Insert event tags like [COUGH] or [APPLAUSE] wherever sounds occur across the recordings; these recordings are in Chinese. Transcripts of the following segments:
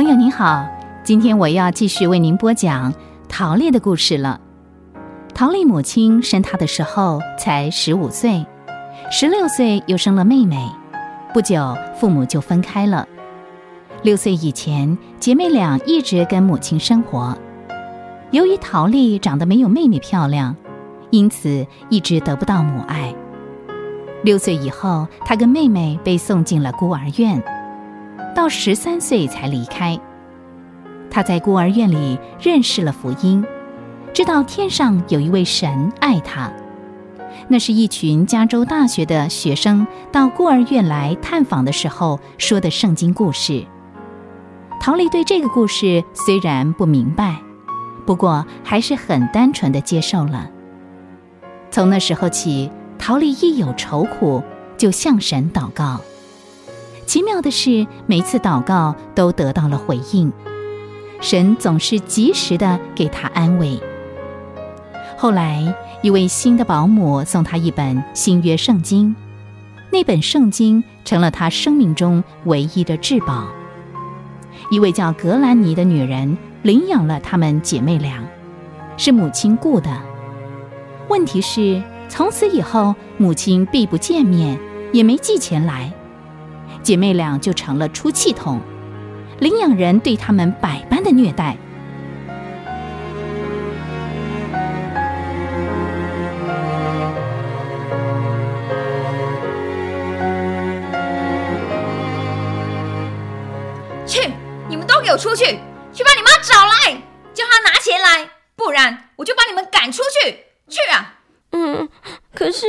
朋友您好，今天我要继续为您播讲陶丽的故事了。陶丽母亲生她的时候才十五岁，十六岁又生了妹妹，不久父母就分开了。六岁以前，姐妹俩一直跟母亲生活。由于陶丽长得没有妹妹漂亮，因此一直得不到母爱。六岁以后，她跟妹妹被送进了孤儿院，到十三岁才离开。他在孤儿院里认识了福音，知道天上有一位神爱他。那是一群加州大学的学生到孤儿院来探访的时候说的圣经故事。陶丽对这个故事虽然不明白，不过还是很单纯的接受了。从那时候起。陶丽一有愁苦，就向神祷告。奇妙的是，每次祷告都得到了回应，神总是及时的给他安慰。后来，一位新的保姆送他一本新约圣经，那本圣经成了他生命中唯一的至宝。一位叫格兰尼的女人领养了她们姐妹俩，是母亲雇的。问题是。从此以后，母亲必不见面，也没寄钱来，姐妹俩就成了出气筒，领养人对他们百般的虐待。去，你们都给我出去，去把你妈找来，叫她拿钱来，不然我就把你们赶出去。去啊！嗯，可是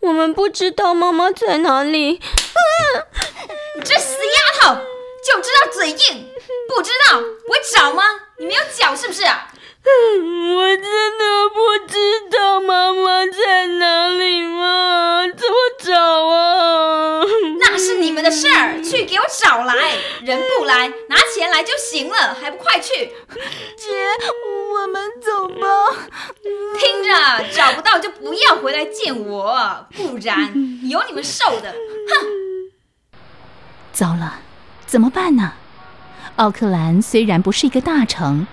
我们不知道妈妈在哪里。嘴硬，不知道不会找吗？你没有脚是不是啊？我真的不知道妈妈在哪里吗？怎么找啊？那是你们的事儿，去给我找来。人不来，拿钱来就行了，还不快去？姐，我们走吧。听着，找不到就不要回来见我，不然有你们受的。哼！糟了，怎么办呢？奥克兰虽然不是一个大城。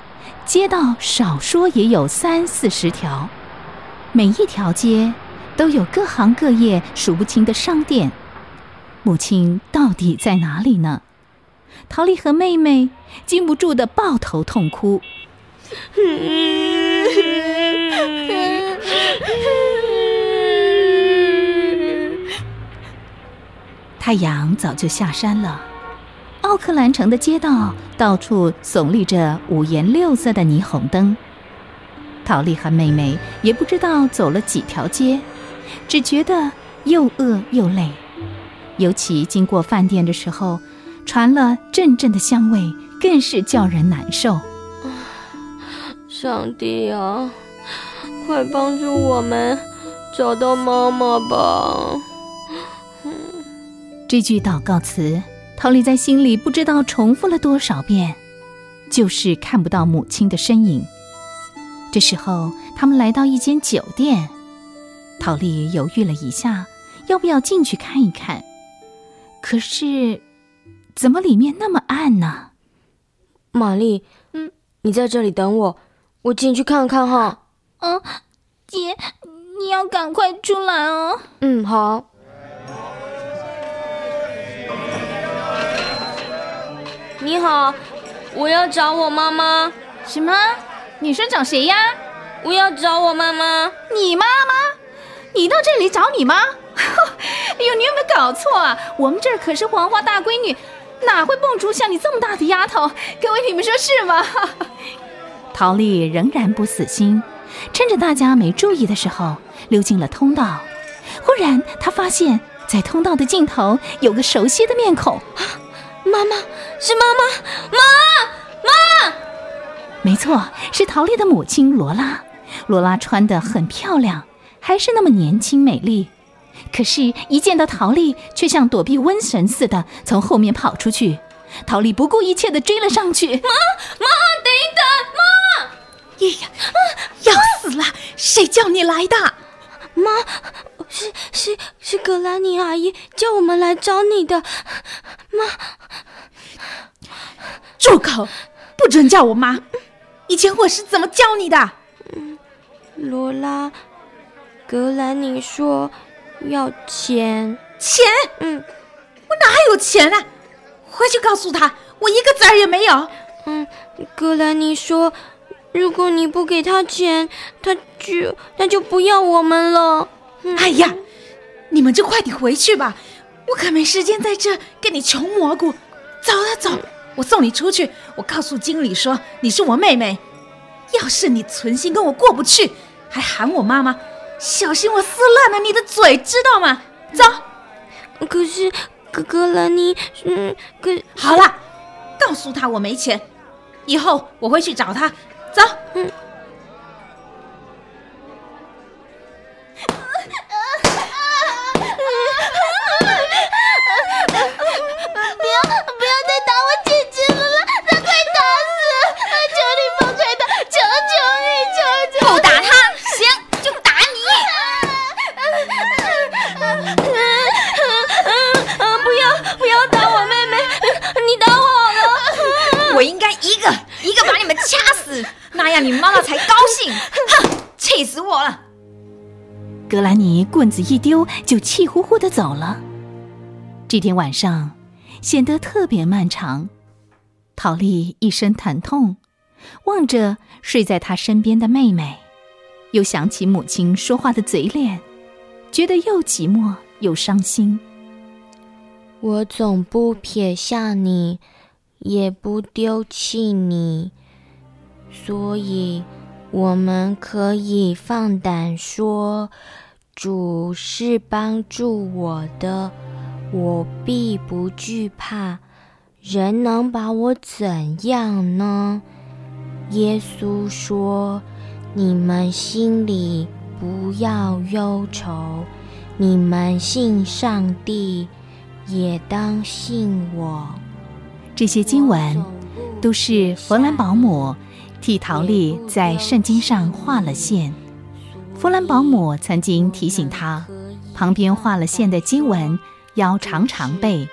街道少说也有三四十条，每一条街都有各行各业数不清的商店。母亲到底在哪里呢？陶丽和妹妹禁不住的抱头痛哭。[LAUGHS] 太阳早就下山了。奥克兰城的街道到处耸立着五颜六色的霓虹灯。陶丽和妹妹也不知道走了几条街，只觉得又饿又累。尤其经过饭店的时候，传了阵阵的香味，更是叫人难受。上帝啊，快帮助我们找到妈妈吧！这句祷告词。陶丽在心里不知道重复了多少遍，就是看不到母亲的身影。这时候，他们来到一间酒店，陶丽犹豫了一下，要不要进去看一看。可是，怎么里面那么暗呢？玛丽，嗯，你在这里等我，我进去看看哈。嗯，姐，你要赶快出来哦。嗯，好。你好，我要找我妈妈。什么？你说找谁呀？我要找我妈妈。你妈妈？你到这里找你妈？[LAUGHS] 哎呦，你有没有搞错啊？我们这儿可是黄花大闺女，哪会蹦出像你这么大的丫头？各位，你们说是吗？[LAUGHS] 陶丽仍然不死心，趁着大家没注意的时候溜进了通道。忽然，她发现，在通道的尽头有个熟悉的面孔。妈妈是妈妈，妈妈，没错，是陶丽的母亲罗拉。罗拉穿得很漂亮，还是那么年轻美丽。可是，一见到陶丽，却像躲避瘟神似的从后面跑出去。陶丽不顾一切地追了上去。妈妈，等等，妈！哎呀，要死了！谁叫你来的？妈，是是是，格兰尼阿姨叫我们来找你的，妈。住口！不准叫我妈！以前我是怎么教你的？罗拉，格兰尼说要钱。钱？嗯，我哪有钱啊？回去告诉他，我一个子儿也没有。嗯，格兰尼说，如果你不给他钱，他就他就不要我们了。哎呀，你们就快点回去吧，我可没时间在这跟你穷蘑菇。走了，走，我送你出去。我告诉经理说你是我妹妹。要是你存心跟我过不去，还喊我妈妈，小心我撕烂了你的嘴，知道吗？走。可是，哥哥兰妮，嗯，可好了，告诉他我没钱，以后我会去找他。你妈妈才高兴！哼，气死我了！格兰尼棍子一丢，就气呼呼的走了。这天晚上显得特别漫长。陶丽一身疼痛，望着睡在她身边的妹妹，又想起母亲说话的嘴脸，觉得又寂寞又伤心。我总不撇下你，也不丢弃你。所以，我们可以放胆说，主是帮助我的，我必不惧怕。人能把我怎样呢？耶稣说：“你们心里不要忧愁，你们信上帝，也当信我。”这些经文都是弗兰保姆。替陶丽在圣经上画了线。弗兰保姆曾经提醒他，旁边画了线的经文要常常背，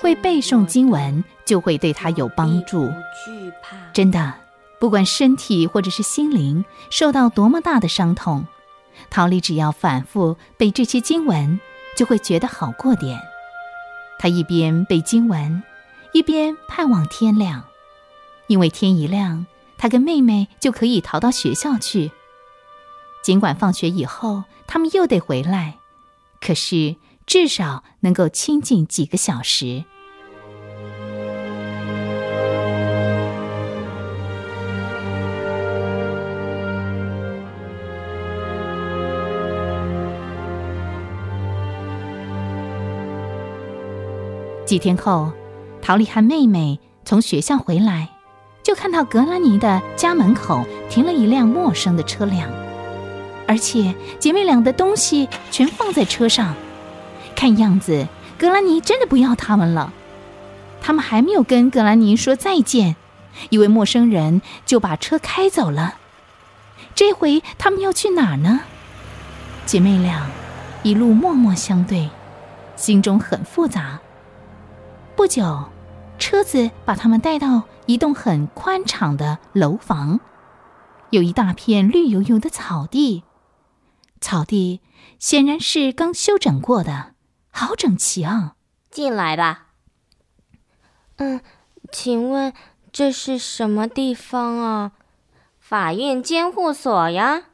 会背诵经文就会对他有帮助。真的，不管身体或者是心灵受到多么大的伤痛，陶丽只要反复背这些经文，就会觉得好过点。他一边背经文，一边盼望天亮，因为天一亮。他跟妹妹就可以逃到学校去。尽管放学以后他们又得回来，可是至少能够亲近几个小时。几天后，陶丽和妹妹从学校回来。就看到格兰尼的家门口停了一辆陌生的车辆，而且姐妹俩的东西全放在车上。看样子，格兰尼真的不要他们了。他们还没有跟格兰尼说再见，一位陌生人就把车开走了。这回他们要去哪儿呢？姐妹俩一路默默相对，心中很复杂。不久，车子把他们带到。一栋很宽敞的楼房，有一大片绿油油的草地，草地显然是刚修整过的，好整齐啊！进来吧。嗯，请问这是什么地方啊？法院监护所呀？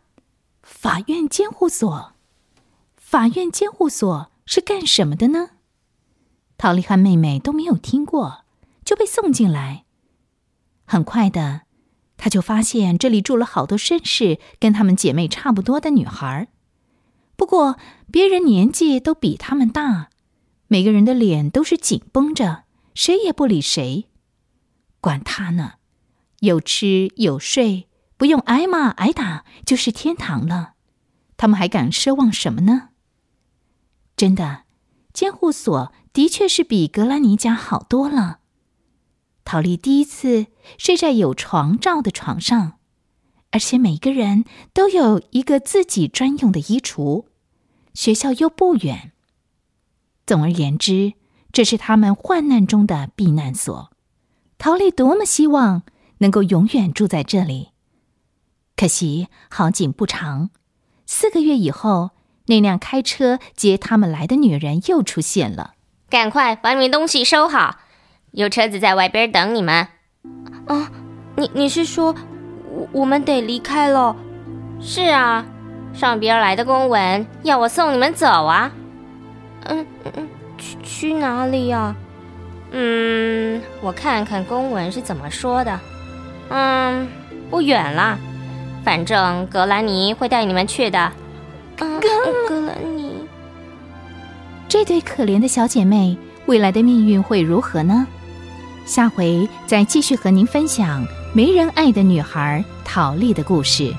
法院监护所？法院监护所是干什么的呢？陶丽和妹妹都没有听过，就被送进来。很快的，他就发现这里住了好多绅士，跟他们姐妹差不多的女孩。不过别人年纪都比他们大，每个人的脸都是紧绷着，谁也不理谁。管他呢，有吃有睡，不用挨骂挨打就是天堂了。他们还敢奢望什么呢？真的，监护所的确是比格兰尼家好多了。陶丽第一次睡在有床罩的床上，而且每个人都有一个自己专用的衣橱，学校又不远。总而言之，这是他们患难中的避难所。陶丽多么希望能够永远住在这里。可惜好景不长，四个月以后，那辆开车接他们来的女人又出现了。赶快把你们东西收好，有车子在外边等你们。啊，你你是说，我我们得离开了？是啊，上边来的公文要我送你们走啊。嗯嗯嗯，去去哪里呀？嗯，我看看公文是怎么说的。嗯，不远了，反正格兰尼会带你们去的。格 [LAUGHS] 格兰尼，这对可怜的小姐妹未来的命运会如何呢？下回再继续和您分享没人爱的女孩陶丽的故事。